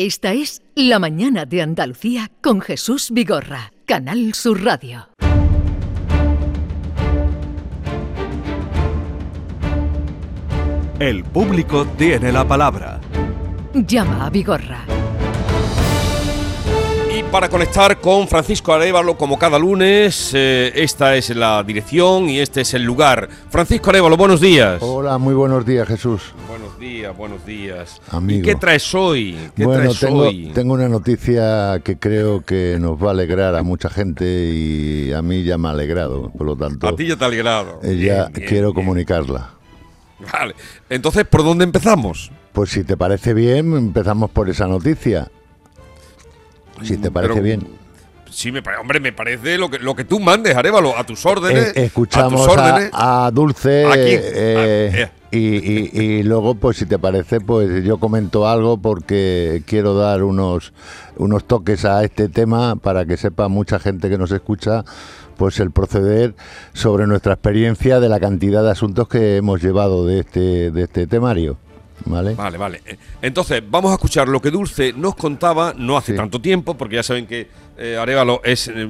Esta es La Mañana de Andalucía con Jesús Vigorra, Canal Sur Radio. El público tiene la palabra. Llama a Vigorra. Y para conectar con Francisco Arevalo, como cada lunes, eh, esta es la dirección y este es el lugar. Francisco Arevalo, buenos días. Hola, muy buenos días, Jesús. Buenos días, buenos días. Amigo. ¿Y qué traes hoy? ¿Qué bueno, traes tengo, hoy? tengo una noticia que creo que nos va a alegrar a mucha gente y a mí ya me ha alegrado, por lo tanto, A ti ya te ha alegrado. eh, ya Bien, bien, quiero bien. comunicarla. Vale. Entonces, ¿por dónde empezamos? Pues si te parece bien, empezamos por esa noticia. Si te parece Pero- bien. Sí, me pare- hombre, me parece lo que, lo que tú mandes, Arevalo, a tus órdenes. Eh, escuchamos a tus a, órdenes. a Dulce Aquí. eh, Ah, y, y- y luego, pues si te parece, pues yo comento algo porque quiero dar unos, unos toques a este tema para que sepa mucha gente que nos escucha pues el proceder sobre nuestra experiencia de la cantidad de asuntos que hemos llevado de este, de este temario. ¿Vale? Vale, vale. Eh, Entonces, vamos a escuchar lo que Dulce nos contaba no hace Sí. tanto tiempo, porque ya saben que eh, Arevalo es eh,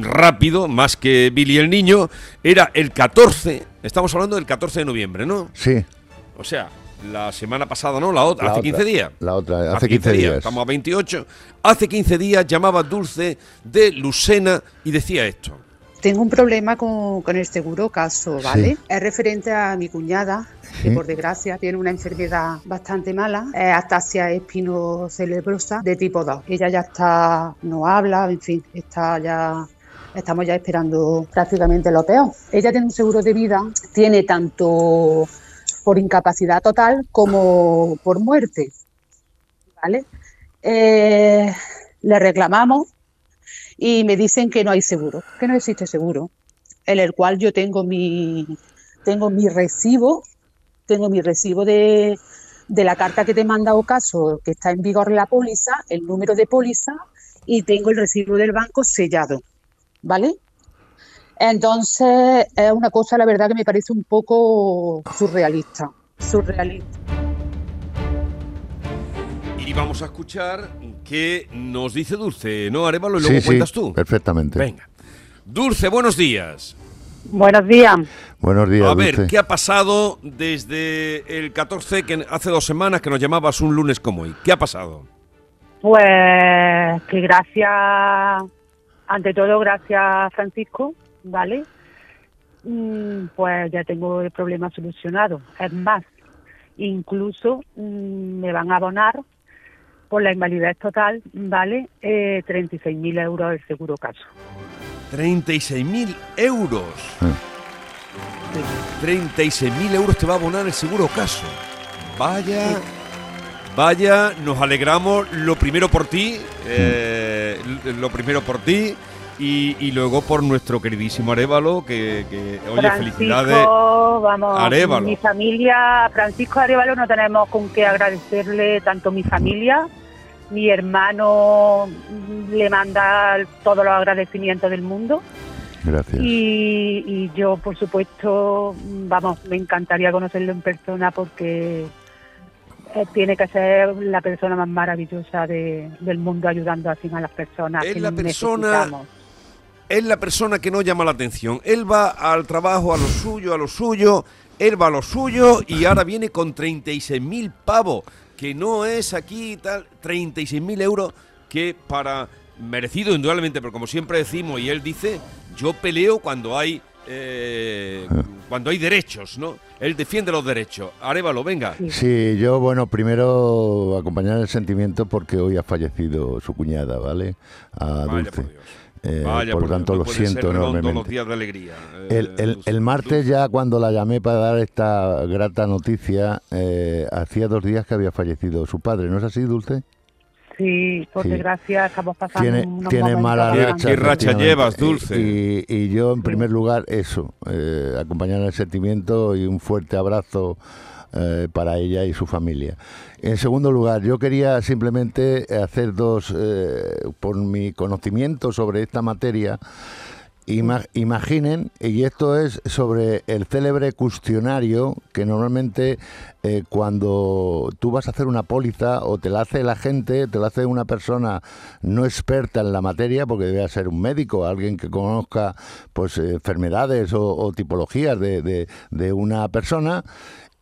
rápido, más que Billy el Niño. Era el 14, estamos hablando del 14 de noviembre, ¿no? Sí, O sea, la semana pasada, ¿no? La otra, La hace otra, 15 días. la otra, hace 15 días. Estamos a 28. Hace 15 días llamaba Dulce de Lucena y decía esto. Tengo un problema con, con el seguro caso, ¿vale? Sí. Es referente a mi cuñada, que Sí. por desgracia tiene una enfermedad bastante mala, es ataxia espinocelebrosa de tipo 2. Ella ya está, no habla, en fin, está ya, estamos ya esperando prácticamente lo peor. Ella tiene un seguro de vida, tiene tanto por incapacidad total como por muerte, ¿vale? Eh, le reclamamos y me dicen que no hay seguro, que no existe seguro, en el cual yo tengo mi, tengo mi recibo, tengo mi recibo de, de la carta que te manda Ocaso, que está en vigor la póliza, el número de póliza, y tengo el recibo del banco sellado, ¿vale? Entonces, es una cosa, la verdad, que me parece un poco surrealista, surrealista. Y vamos a escuchar qué nos dice Dulce, ¿no, Arevalo? Y luego sí, sí, cuentas tú. perfectamente. Venga. Dulce, buenos días. Buenos días. Buenos días, A ver, Dulce. ¿qué ha pasado desde el 14, que hace dos semanas que nos llamabas un lunes como hoy? ¿Qué ha pasado? Pues que gracias, ante todo gracias Francisco, ¿vale? Mm, Pues ya tengo el problema solucionado. Es más, incluso mm, me van a abonar por la invalidez total, ¿vale? Eh, 36.000 euros el seguro caso. 36.000 euros. Ah. 36.000 euros te va a abonar el seguro caso. Vaya, vaya, nos alegramos lo primero por ti, eh, lo primero por ti y, y luego por nuestro queridísimo Arevalo, que, que oye, Francisco, felicidades. vamos, Arévalo. mi familia, Francisco Arevalo, no tenemos con qué agradecerle tanto mi familia, mi hermano le manda todos los agradecimientos del mundo Gracias. y, y yo, por supuesto, vamos, me encantaría conocerlo en persona porque eh, tiene que ser la persona más maravillosa de- del mundo ayudando así a las personas Es que la persona- es la persona que no llama la atención. Él va al trabajo, a lo suyo, a lo suyo, él va a lo suyo y ahora viene con 36.000 pavos, que no es aquí tal, 36.000 euros que para merecido indudablemente, pero como siempre decimos y él dice, yo peleo cuando hay eh, cuando hay derechos, ¿no? Él defiende los derechos. Arevalo, venga. Sí, yo, bueno, primero acompañar el sentimiento porque hoy ha fallecido su cuñada, ¿vale? A Vaya Dulce. por Dios. Eh, Vaya por lo tanto, no lo siento los enormemente. días de alegría. eh, El, el- el martes ya cuando la llamé para dar esta grata noticia, eh, hacía dos días que había fallecido su padre, ¿no es así, Dulce? Sí, por Sí. desgracia estamos pasando Tiene, unos tiene mala ¿Qué- racha. qué racha llevas, Dulce? Y, y yo, en primer lugar, eso, eh, acompañar el sentimiento y un fuerte abrazo eh, para ella y su familia. En segundo lugar, yo quería simplemente hacer dos, eh, por mi conocimiento sobre esta materia, Ima- imaginen, y esto es sobre el célebre cuestionario que normalmente eh, cuando tú vas a hacer una póliza o te la hace la gente, te la hace una persona no experta en la materia, porque debe ser un médico, alguien que conozca pues enfermedades o, tipologías de- de una persona,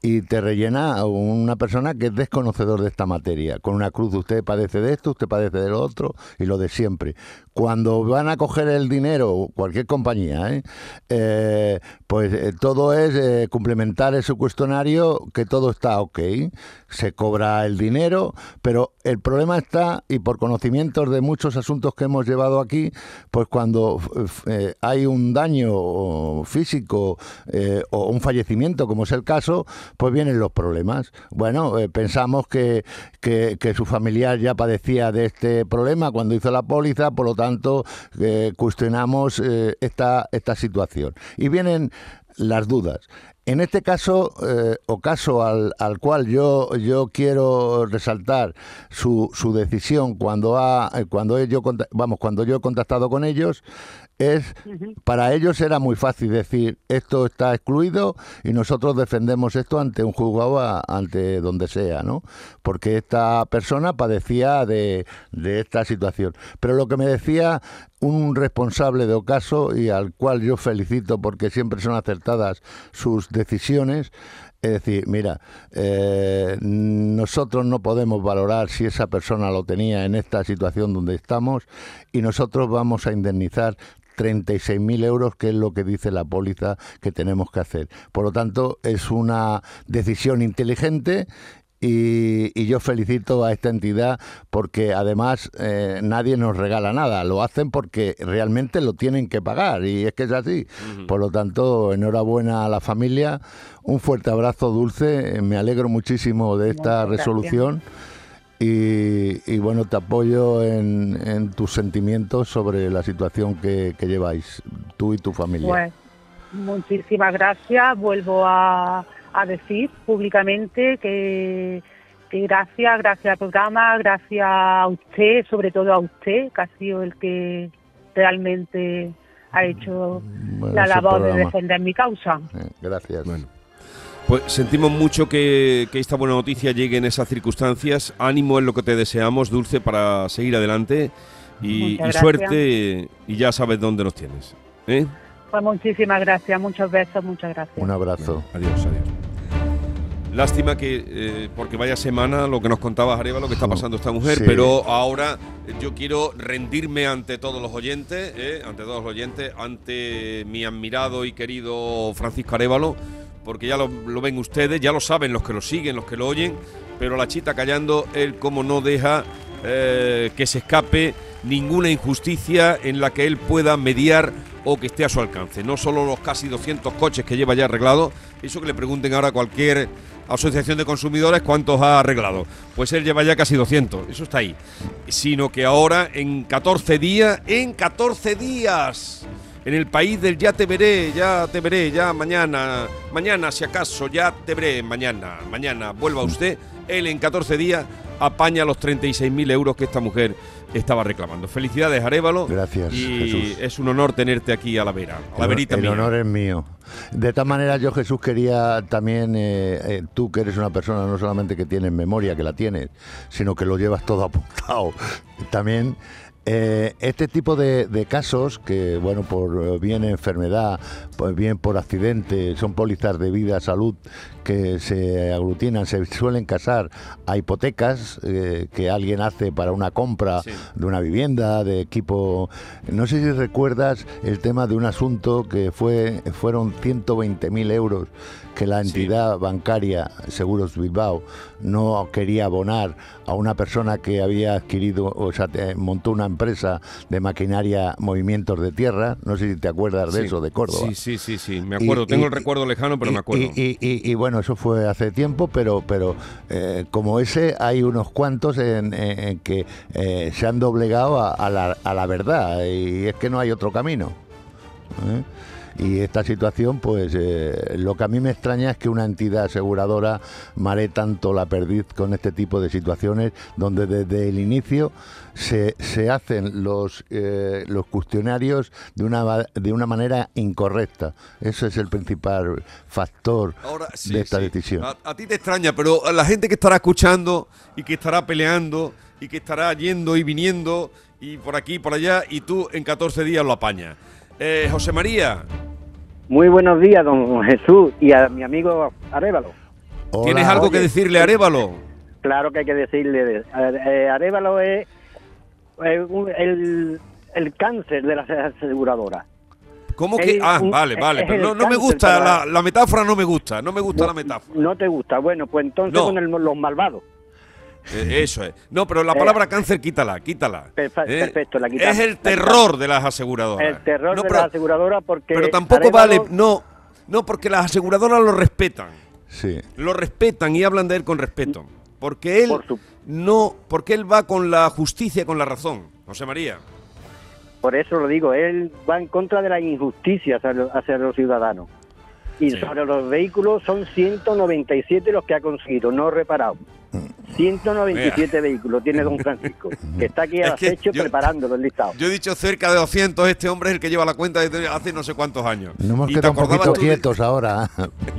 y te rellena una persona que es desconocedor de esta materia, con una cruz, usted padece de esto, usted padece de lo otro y lo de siempre. Cuando van a coger el dinero, cualquier compañía, ¿eh? Eh, pues eh, todo es complementar ese cuestionario, que todo está ok, se cobra el dinero, pero el problema está, y por conocimientos de muchos asuntos que hemos llevado aquí, pues cuando hay un daño físico o un fallecimiento, como es el caso, pues vienen los problemas. Bueno, eh, pensamos que, que, su familiar ya padecía de este problema cuando hizo la póliza, por lo tanto, eh, cuestionamos eh, esta, esta situación. Y vienen las dudas. En este caso, o caso al, al cual yo, yo quiero resaltar su, su decisión cuando ha, cuando yo vamos, cuando yo he contactado con ellos, es para ellos era muy fácil decir esto está excluido y nosotros defendemos esto ante un juzgado a- ante donde sea, ¿no? Porque esta persona padecía de, de esta situación. Pero lo que me decía un responsable de Ocaso y al cual yo felicito porque siempre son acertadas sus decisiones. Es decir, mira, eh, nosotros no podemos valorar si esa persona lo tenía en esta situación donde estamos y nosotros vamos a indemnizar 36.000 euros, que es lo que dice la póliza que tenemos que hacer. Por lo tanto, es una decisión inteligente y, y yo felicito a esta entidad porque además eh, nadie nos regala nada, lo hacen porque realmente lo tienen que pagar y es que es así. Por lo tanto, enhorabuena a la familia, un fuerte abrazo dulce, me alegro muchísimo de esta Muchas gracias. Y, y bueno, te apoyo en, en tus sentimientos sobre la situación que, que lleváis, tú y tu familia. Pues muchísimas gracias. Vuelvo a, a decir públicamente que, que gracias, gracias al programa, gracias a usted, sobre todo a usted, que ha sido el que realmente ha hecho Bueno, la labor de defender mi causa. Eh, gracias. Bueno. Pues sentimos mucho que, que esta buena noticia llegue en esas circunstancias. Ánimo es lo que te deseamos, Dulce, para seguir adelante. Y, suerte, y ya sabes dónde nos tienes. ¿eh? Pues muchísimas gracias, muchos besos, muchas gracias. Un abrazo. Adiós, adiós. Lástima que, eh, porque vaya semana lo que nos contaba Areva, lo que está pasando esta mujer, Sí. pero ahora yo quiero rendirme ante todos los oyentes, eh, ante todos los oyentes, ante mi admirado y querido Francisco Arevalo, porque ya lo, ven ustedes, ya lo saben los que lo siguen, los que lo oyen, pero la chita callando, él como no deja eh, que se escape ninguna injusticia en la que él pueda mediar o que esté a su alcance. No solo los casi 200 coches que lleva ya arreglado, eso que le pregunten ahora a cualquier asociación de consumidores cuántos ha arreglado. Pues él lleva ya casi 200, eso está ahí. Sino que ahora en 14 días, en 14 días, en el país del ya te veré, ya te veré, ya mañana, mañana si acaso, ya te veré, mañana, mañana, vuelva usted, él en 14 días apaña los 36.000 euros que esta mujer estaba reclamando. Felicidades, Arevalo. Gracias, Y Jesús. es un honor tenerte aquí a la vera, a la El- verita el mía. honor es mío. De tal manera, yo Jesús quería también, eh, eh, tú que eres una persona no solamente que tienes memoria, que la tienes, sino que lo llevas todo apuntado. También eh, este tipo de, de casos que, bueno, por eh, bien enfermedad, pues bien por accidente, son pólizas de vida, salud, que se aglutinan, se suelen casar a hipotecas eh, que alguien hace para una compra Sí. de una vivienda, de equipo. No sé si recuerdas el tema de un asunto que fue fueron 120.000 euros que la Sí. entidad bancaria Seguros Bilbao no quería abonar a una persona que había adquirido, o sea, montó una empresa de maquinaria movimientos de tierra. No sé si te acuerdas de Sí. eso, de Córdoba. Sí, sí, sí, sí, me Y- acuerdo. Tengo y- el recuerdo lejano, pero y, me acuerdo. Y, bueno, eso fue hace tiempo, pero, pero eh, como ese hay unos cuantos en, en- en que eh, se han doblegado a, a la, a la verdad y es que no hay otro camino. ¿eh? Y esta situación, pues eh, lo que a mí me extraña es que una entidad aseguradora mare tanto la perdiz con este tipo de situaciones, donde desde el inicio se, se hacen los, eh, los cuestionarios de una, de una manera incorrecta. Ese es el principal factor Ahora, sí, de esta sí. decisión. A, a ti te extraña, pero a la gente que estará escuchando y que estará peleando y que estará yendo y viniendo y por aquí y por allá y tú en 14 días lo apañas. Eh, José María, Muy buenos días, don Jesús, y a mi amigo Arévalo. Hola. ¿tienes algo que decirle a Arévalo? Claro que hay que decirle, eh, Arévalo es, eh, un- el, el cáncer de las aseguradoras. ¿Cómo que? Es Ah, un- vale, vale. es Pero no, no me gusta, para- la, la metáfora no me gusta, no me gusta la metáfora. No te gusta, bueno, pues entonces No. con el- los malvados. Eh, eso es. No, pero la Eh, palabra cáncer quítala, quítala. Eh, perfecto, la quitamos, Es el terror de las aseguradoras. El terror No, de pero, la aseguradora porque... pero tampoco vale, no, no, porque las aseguradoras lo respetan. Sí. lo respetan y hablan de él con respeto. Porque él Por su- no, porque él va con la justicia y con la razón. José María. Por eso lo digo, él va en contra de la injusticia hacia, los- hacia los ciudadanos. Y Sí. sobre los vehículos son 197 los que ha conseguido, no reparado. 197 vehículos tiene don Francisco, que está aquí al acecho preparándolo el listado. Yo he dicho cerca de 200, este hombre es el que lleva la cuenta desde hace no sé cuántos años. Nos hemos ¿Y te quedado un poquito de- quietos ahora.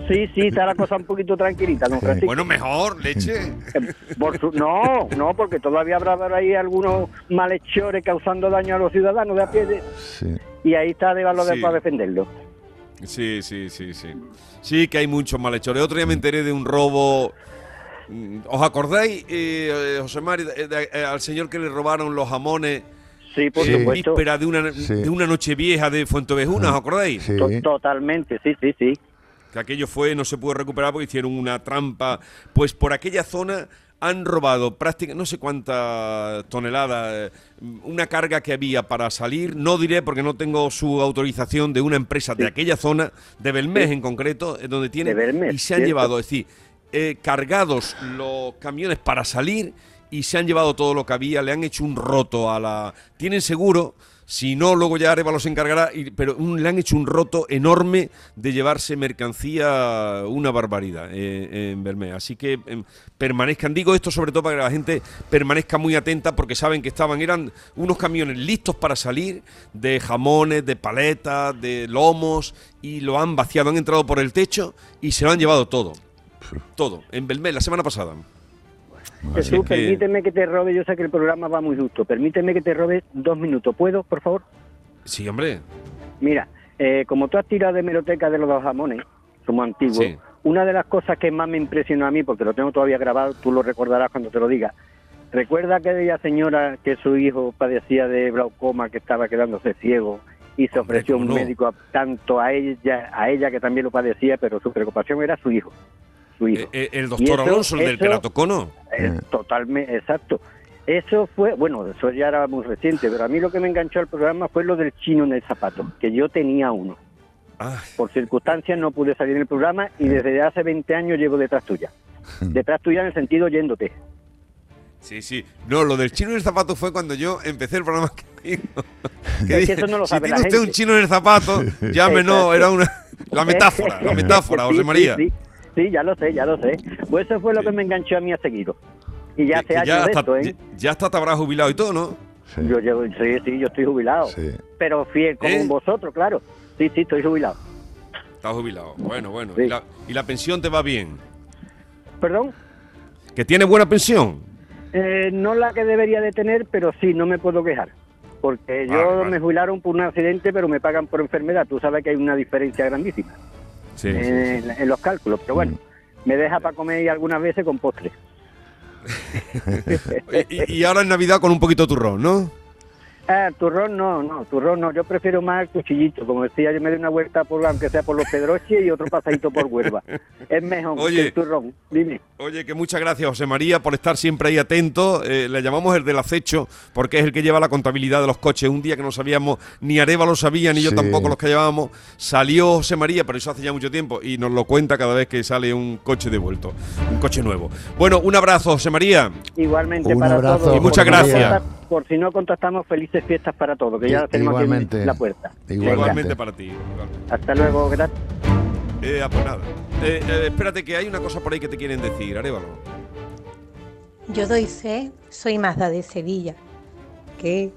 Sí, sí, está la cosa un poquito tranquilita, don. Francisco. Bueno, mejor, leche. Eh, por su- no, no, porque todavía habrá por ahí algunos malhechores causando daño a los ciudadanos de a pie, de- Sí. y ahí está de valor Sí. para defenderlo. Sí, sí, sí, sí. Sí que hay muchos malhechores. Otro día me enteré de un robo. Mm, ¿Os acordáis, eh, eh, José de- de- eh, al señor que le robaron los jamones Sí, por Sí. en supuesto. víspera de una, Sí. de una noche vieja de Fuentevejuna? ¿Os acordáis? Sí. Totalmente, sí, sí, sí. que aquello fue, no se pudo recuperar porque hicieron una trampa. Pues por aquella zona han robado prácticamente, no sé cuántas toneladas, eh, una carga que había para salir, no diré porque no tengo su autorización de una empresa de aquella zona, de Belmés Sí. en concreto, eh, donde tienen, De Belmés, y se han cierto. llevado, es decir, eh, cargados los camiones para salir y se han llevado todo lo que había, le han hecho un roto a la... Tienen seguro, si no, luego ya Arevalo se encargará, pero le han hecho un roto enorme de llevarse mercancía, una barbaridad eh, en Belmés. Así que em, permanezcan, digo esto sobre todo para que la gente permanezca muy atenta porque saben que estaban, eran unos camiones listos para salir de jamones, de paletas, de lomos y lo han vaciado, han entrado por el techo y se lo han llevado todo. Todo, en Belmés, la semana pasada. Jesús, que- permíteme que te robe, yo sé que el programa va muy justo, permíteme que te robe dos minutos, ¿puedo, por favor? Sí, hombre. Mira, eh, como tú has tirado de meroteca de los dos jamones, somos antiguos, Sí. una de las cosas que más me impresionó a mí, porque lo tengo todavía grabado, tú lo recordarás cuando te lo diga, recuerda aquella señora que su hijo padecía de glaucoma, que estaba quedándose ciego, y se ofreció un no. médico a- tanto a ella, a ella que también lo padecía, pero su preocupación era su hijo, Eh, eh, el doctor eso- Alonso, el del eso- que la tocó, ¿no? Es Eh. totalmente, exacto. Eso fue, bueno, eso ya era muy reciente, pero a mí lo que me enganchó al programa fue lo del chino en el zapato, que yo tenía uno. Ah, Por circunstancias no pude salir en el programa y desde hace 20 años llevo detrás tuya. Detrás tuya en el sentido yéndote. sí, sí. No, lo del chino en el zapato fue cuando yo empecé el programa que digo. que eso no lo si sabe tiene la usted un gente". chino en el zapato, Exacto. era una... La metáfora, la metáfora, José sí, María. Sí, sí, ya lo sé, ya lo sé. Pues eso fue lo Sí. que me enganchó a mí a seguido. Y ya hace años de esto, ¿eh? ya, hasta te habrás jubilado y todo, ¿no? Sí. Yo sí, sí, yo estoy jubilado. Sí. Pero fiel como ¿Eh? vosotros, claro. Sí, sí, estoy jubilado. Estás jubilado. Bueno, bueno. Sí. Y, la, y la pensión te va bien. ¿Perdón? ¿Que tiene buena pensión? Eh, no la que debería de tener, pero sí, no me puedo quejar. Porque yo Vale, vale. me jubilaron por un accidente, pero me pagan por enfermedad. Tú sabes que hay una diferencia grandísima Sí. en, en los cálculos. Pero bueno, me deja para comer algunas veces con postre. Y, y ahora en Navidad con un poquito de turrón, ¿no? Ah, turrón no, no, turrón no. Yo prefiero más el cuchillito. Como decía, yo me doy una vuelta, por aunque sea por los Pedroches y otro pasadito por Huelva. Es mejor Oye. que el turrón. Dime. Oye, que muchas gracias, José María, por estar siempre ahí atento. Eh, le llamamos el del acecho, porque es el que lleva la contabilidad de los coches. Un día que no sabíamos, ni Areva lo sabía, ni yo tampoco los que llevábamos. Salió José María, pero eso hace ya mucho tiempo, y nos lo cuenta cada vez que sale un coche devuelto, un coche nuevo. Bueno, un abrazo, José María. Igualmente Un para abrazo, todos. Y muchas gracias. Por si no contactamos, felices fiestas para todos, que ya tenemos aquí igualmente. en la puerta. Igualmente. Igualmente para ti. igualmente. Hasta luego, gracias. Eh, ah, pues nada. Eh, eh, espérate, que hay una cosa por ahí que te quieren decir, Arevalo. Yo doy fe, soy Mazda de Sevilla, que,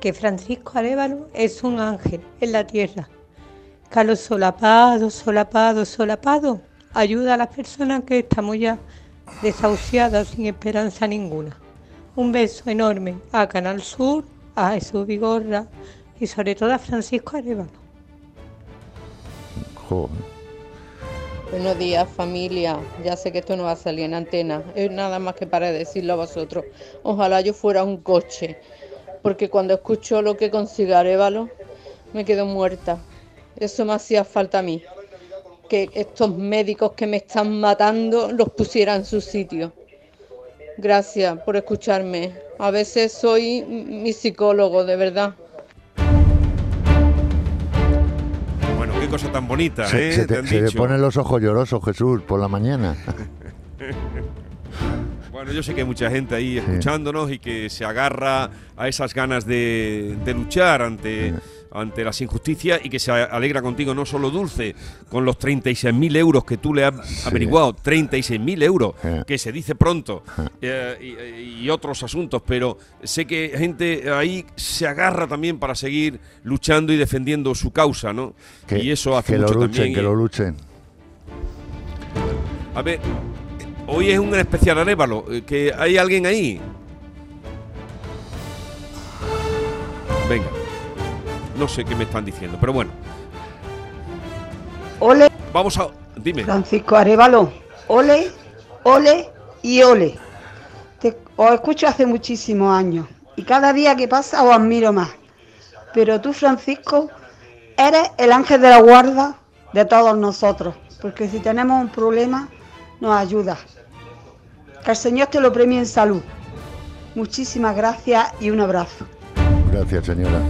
que Francisco Arevalo es un ángel en la tierra. Que a los solapados, solapados, solapados, ayuda a las personas que estamos ya desahuciadas sin esperanza ninguna. Un beso enorme a Canal Sur, a Jesús Vigorra y sobre todo a Francisco Arevalo. Joder. Buenos días familia, ya sé que esto no va a salir en antena, es nada más que para decirlo a vosotros. Ojalá yo fuera un coche, porque cuando escucho lo que consigue Arevalo, me quedo muerta. Eso me hacía falta a mí, que estos médicos que me están matando los pusiera en su sitio. Gracias por escucharme. A veces soy mi psicólogo, de verdad. Bueno, qué cosa tan bonita, Se, ¿eh? se Te te, han se te dicho. ponen los ojos llorosos, Jesús, por la mañana. Bueno, yo sé que hay mucha gente ahí escuchándonos y que se agarra a esas ganas de, de luchar ante, ante las injusticias y que se alegra contigo, no solo Dulce, con los 36.000 euros que tú le has averiguado, 36.000 euros, que se dice pronto, eh, y, y otros asuntos, pero sé que gente ahí se agarra también para seguir luchando y defendiendo su causa, ¿no? Que, y eso hace que lo mucho luchen, también. que lo luchen. A ver, hoy es un especial arévalo, eh, que hay alguien ahí. Venga, no sé qué me están diciendo, pero bueno, Ole, vamos a... Dime. Francisco Arevalo. Ole, ole y ole. Te, os escucho hace muchísimos años y cada día que pasa os admiro más. Pero tú, Francisco, eres el ángel de la guarda de todos nosotros, porque si tenemos un problema, nos ayuda. Que el Señor te lo premie en salud. Muchísimas gracias y un abrazo. Gracias, señora.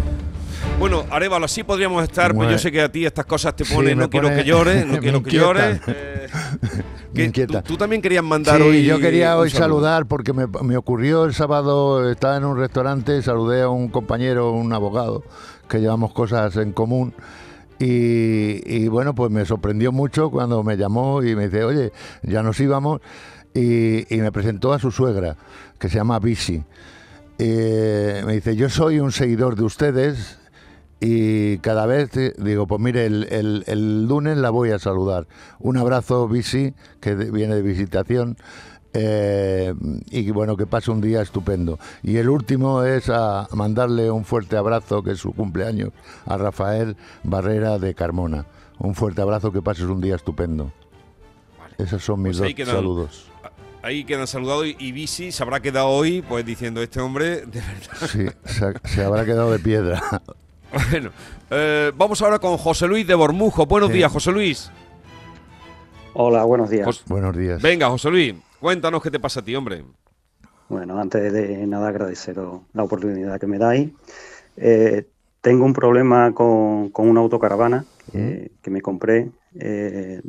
Bueno, Arevalo, así podríamos estar, pues Bueno. yo sé que a ti estas cosas te ponen, no quiero que llores, no quiero que llores. eh, que inquieta. tú, tú también querías mandar Sí, hoy... yo quería hoy saludar porque me, me ocurrió el sábado, estaba en un restaurante, saludé a un compañero, un abogado, que llevamos cosas en común. Y, y bueno, pues me sorprendió mucho cuando me llamó y me dice, oye, ya nos íbamos. Y, y me presentó a su suegra, que se llama Bisi. Eh, me dice, yo soy un seguidor de ustedes y cada vez digo, pues mire, el, el- el lunes la voy a saludar. Un abrazo, Bisi, que viene de visitación. eh, y bueno, que pase un día estupendo. Y el último es a mandarle un fuerte abrazo, que es su cumpleaños, a Rafael Barrera de Carmona. Un fuerte abrazo, que pases un día estupendo. Esos son mis Pues dos quedan- saludos. Ahí quedan saludados y, y Bisi se habrá quedado hoy pues diciendo, este hombre, de verdad... Sí, se, se habrá quedado de piedra. Bueno, eh, vamos ahora con José Luis de Bormujo. Buenos Sí. días, José Luis. Hola, buenos días. Buenos días. Venga, José Luis, cuéntanos qué te pasa a ti, hombre. Bueno, antes de nada agradeceros la oportunidad que me dais. Eh, tengo un problema con, con una autocaravana eh, que me compré. Eh,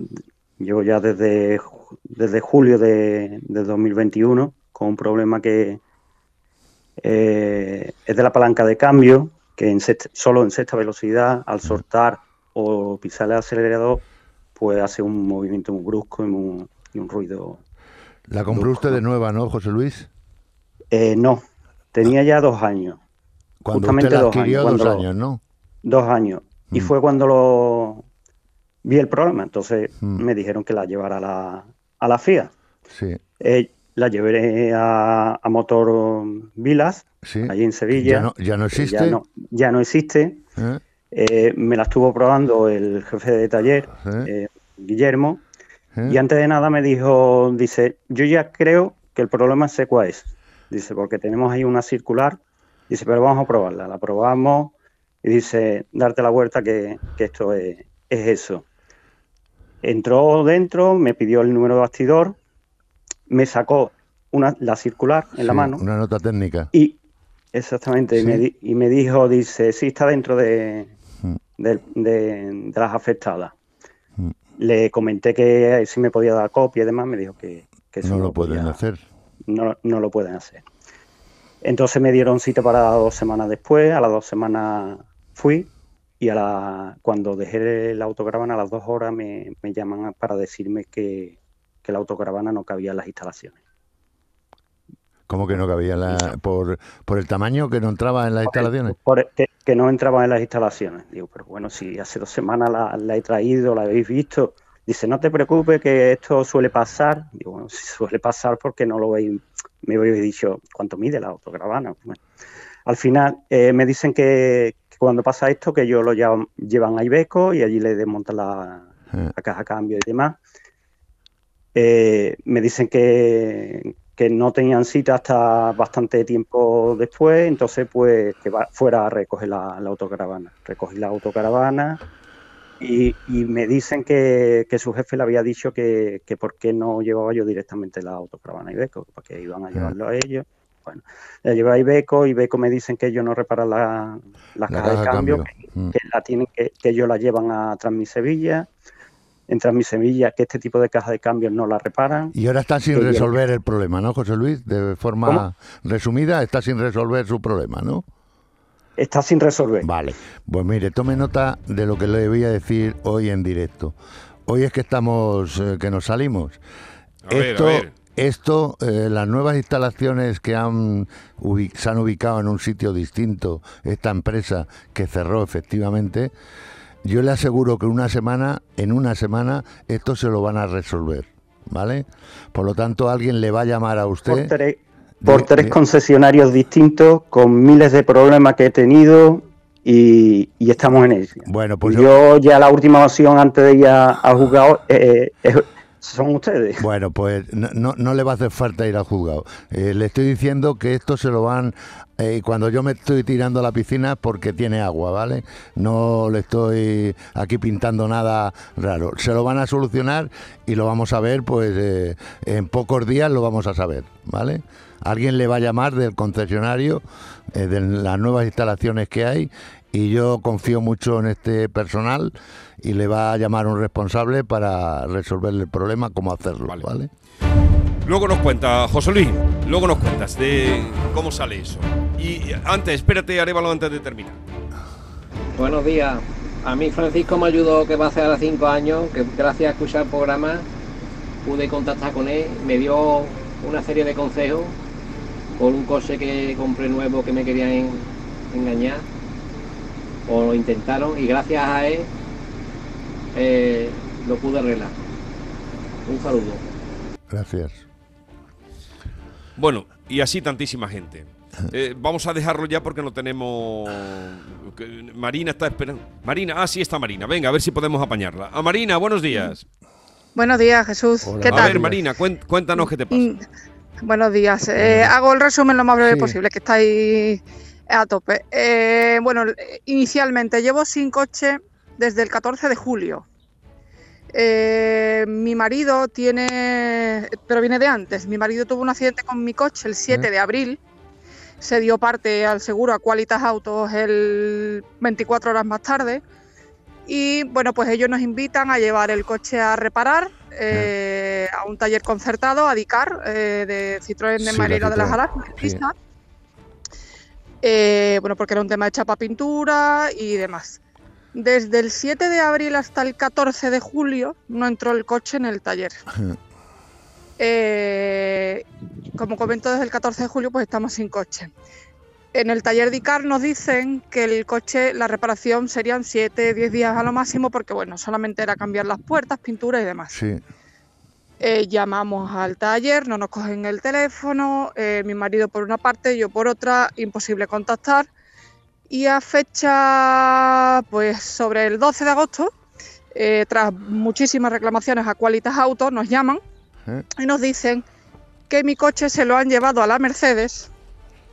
yo ya desde, desde julio de, de 2021 con un problema que eh, es de la palanca de cambio, que en sexta- solo en sexta velocidad, al soltar o pisar el acelerador, pues hace un movimiento muy brusco y, muy- y un ruido La compró usted de nueva, ¿no, José Luis? Eh, no, tenía ya dos años. Cuando Justamente usted la dos años. dos años, ¿no? Dos años. Y Mm. fue cuando lo vi el problema. Entonces Mm. me dijeron que la llevara a la, a la FIA. Sí, Eh, la llevé a, a Motor Vilas, sí. allí en Sevilla. Ya no, ya no existe. Ya no, ya no existe. ¿eh? Eh, me la estuvo probando el jefe de taller, ¿Eh? Guillermo. Y antes de nada me dijo, dice, yo ya creo que el problema sé cuál es. Dice, porque tenemos ahí una circular. Dice, pero vamos a probarla. La probamos y dice, darte la vuelta que, que esto es, es eso. Entró dentro, me pidió el número de bastidor, me sacó una, la circular en la mano Una nota técnica. y exactamente, y, me, y me dijo, dice, sí está dentro de, Mm. de- de las afectadas. Mm. Le comenté que si me podía dar copia y demás, me dijo que, que No no, lo pueden podía- hacer. no, no lo pueden hacer. Entonces me dieron cita para dos semanas después, a las dos semanas fui y a la, cuando dejé la autocaravana a las dos horas me, me llaman para decirme que, que la autocaravana no cabía en las instalaciones. ¿Cómo que no cabía la, por, por el tamaño que no entraba en las instalaciones? Por- que, que no entraba en las instalaciones. Digo, pero bueno, si hace dos semanas la, la he traído, la habéis visto. Dice, no te preocupes, que esto suele pasar. Digo, bueno, si suele pasar, porque no lo veis? Me habéis dicho, ¿cuánto mide la autocaravana? Bueno, al final eh, me dicen que, que cuando pasa esto, que ellos lo llevan, llevan a Ibeco y allí le desmontan la, Eh, la caja de cambio y demás. Eh, me dicen que, que no tenían cita hasta bastante tiempo después, entonces pues que va- fuera a recoger la, la autocaravana. Recogí la autocaravana y, y me dicen que, que su jefe le había dicho que, que por qué no llevaba yo directamente la autocaravana a Ibeco, porque iban a llevarlo a ellos. Bueno, la llevé a Ibeco, Ibeco me dicen que ellos no reparan la, la La caja de caja de cambio, cambio. que, Mm. que la tienen que, que ellos la llevan a Transmisevilla, en Transmisevilla que este tipo de caja de cambios no la reparan. Y ahora está sin llevan- resolver el problema, ¿no, José Luis? De forma ¿Cómo? resumida, está sin resolver su problema, ¿no? Está sin resolver. Vale, pues mire, tome nota de lo que le voy a decir hoy en directo. Hoy es que estamos, eh, que nos salimos. A ver, a esto, ver. esto eh, las nuevas instalaciones que han se han ubicado en un sitio distinto, esta empresa que cerró efectivamente, yo le aseguro que una semana, en una semana, esto se lo van a resolver, ¿vale? Por lo tanto, alguien le va a llamar a Por usted. tres, por tres concesionarios distintos, con miles de problemas que he tenido y, y estamos en ello. Bueno, pues yo ya la última opción antes de ir a, a juzgado eh, es- son ustedes. Bueno, pues no, no, le va a hacer falta ir al juzgado. Eh, le estoy diciendo que esto se lo van... eh, cuando yo me estoy tirando a la piscina porque tiene agua, ¿vale? No le estoy aquí pintando nada raro. Se lo van a solucionar y lo vamos a ver, pues eh, en pocos días lo vamos a saber, ¿vale? Alguien le va a llamar del concesionario, eh, de las nuevas instalaciones que hay, y yo confío mucho en este personal y le va a llamar un responsable para resolver el problema, cómo hacerlo, ¿vale? Luego nos cuenta, José Luis, luego nos cuentas de cómo sale eso. Y antes, espérate, Arevalo, antes de terminar. Buenos días. A mí Francisco me ayudó, que va a hacer ahora cinco años, que gracias a escuchar el programa pude contactar con él, me dio una serie de consejos por un coche que compré nuevo que me querían en- engañar, o lo intentaron, y gracias a él eh, lo pude arreglar. Un saludo. Gracias. Bueno, y así tantísima gente. Eh, vamos a dejarlo ya porque no tenemos. Marina está esperando. Marina, ah, sí está Marina. Venga, a ver si podemos apañarla. A Marina, buenos días. Buenos días, Jesús. ¿Qué a tal? ver, Marina, cuéntanos qué te pasa. Mm, Buenos días. Eh, hago el resumen lo más breve Sí. posible, que estáis a tope. Eh, bueno, inicialmente llevo sin coche desde el 14 de julio. Eh, mi marido tiene, pero viene de antes, mi marido tuvo un accidente con mi coche el 7 ¿Eh? de abril. Se dio parte al seguro a Qualitas Autos el 24 horas más tarde. Y bueno, pues ellos nos invitan a llevar el coche a reparar eh, a un taller concertado, a Dicar, de Citroën de Sí, Marina de las Alas. Eh, bueno, porque era un tema de chapa pintura y demás. Desde el 7 de abril hasta el 14 de julio no entró el coche en el taller. Eh, como comento desde el 14 de julio, pues estamos sin coche. En el taller de Icar nos dicen que el coche, la reparación serían 7, 10 días a lo máximo, porque bueno, solamente era cambiar las puertas, pintura y demás. Sí. Eh, llamamos al taller, no nos cogen el teléfono, eh, mi marido por una parte, yo por otra, imposible contactar. Y a fecha, pues sobre el 12 de agosto, eh, tras muchísimas reclamaciones a Qualitas Autos, nos llaman y nos dicen que mi coche se lo han llevado a la Mercedes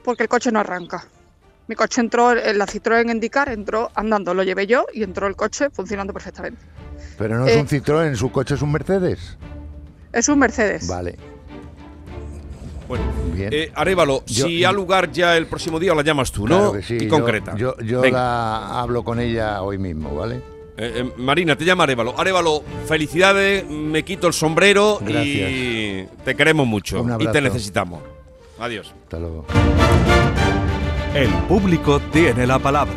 porque el coche no arranca. Mi coche entró, en la Citroën Indicar entró andando, lo llevé yo y entró el coche funcionando perfectamente. Pero no es Eh, un Citroën, su coche es un Mercedes. Es un Mercedes. Vale. Bueno, Bien. eh, Yo- si ha lugar ya el próximo día, la llamas tú, ¿no? Claro que sí, y yo- concreta. Yo, la hablo con ella hoy mismo, ¿vale? Eh, eh, Marina, te llama Arévalo. Arévalo, felicidades, me quito el sombrero y te queremos mucho Un y te necesitamos. Adiós. Hasta luego. El público tiene la palabra.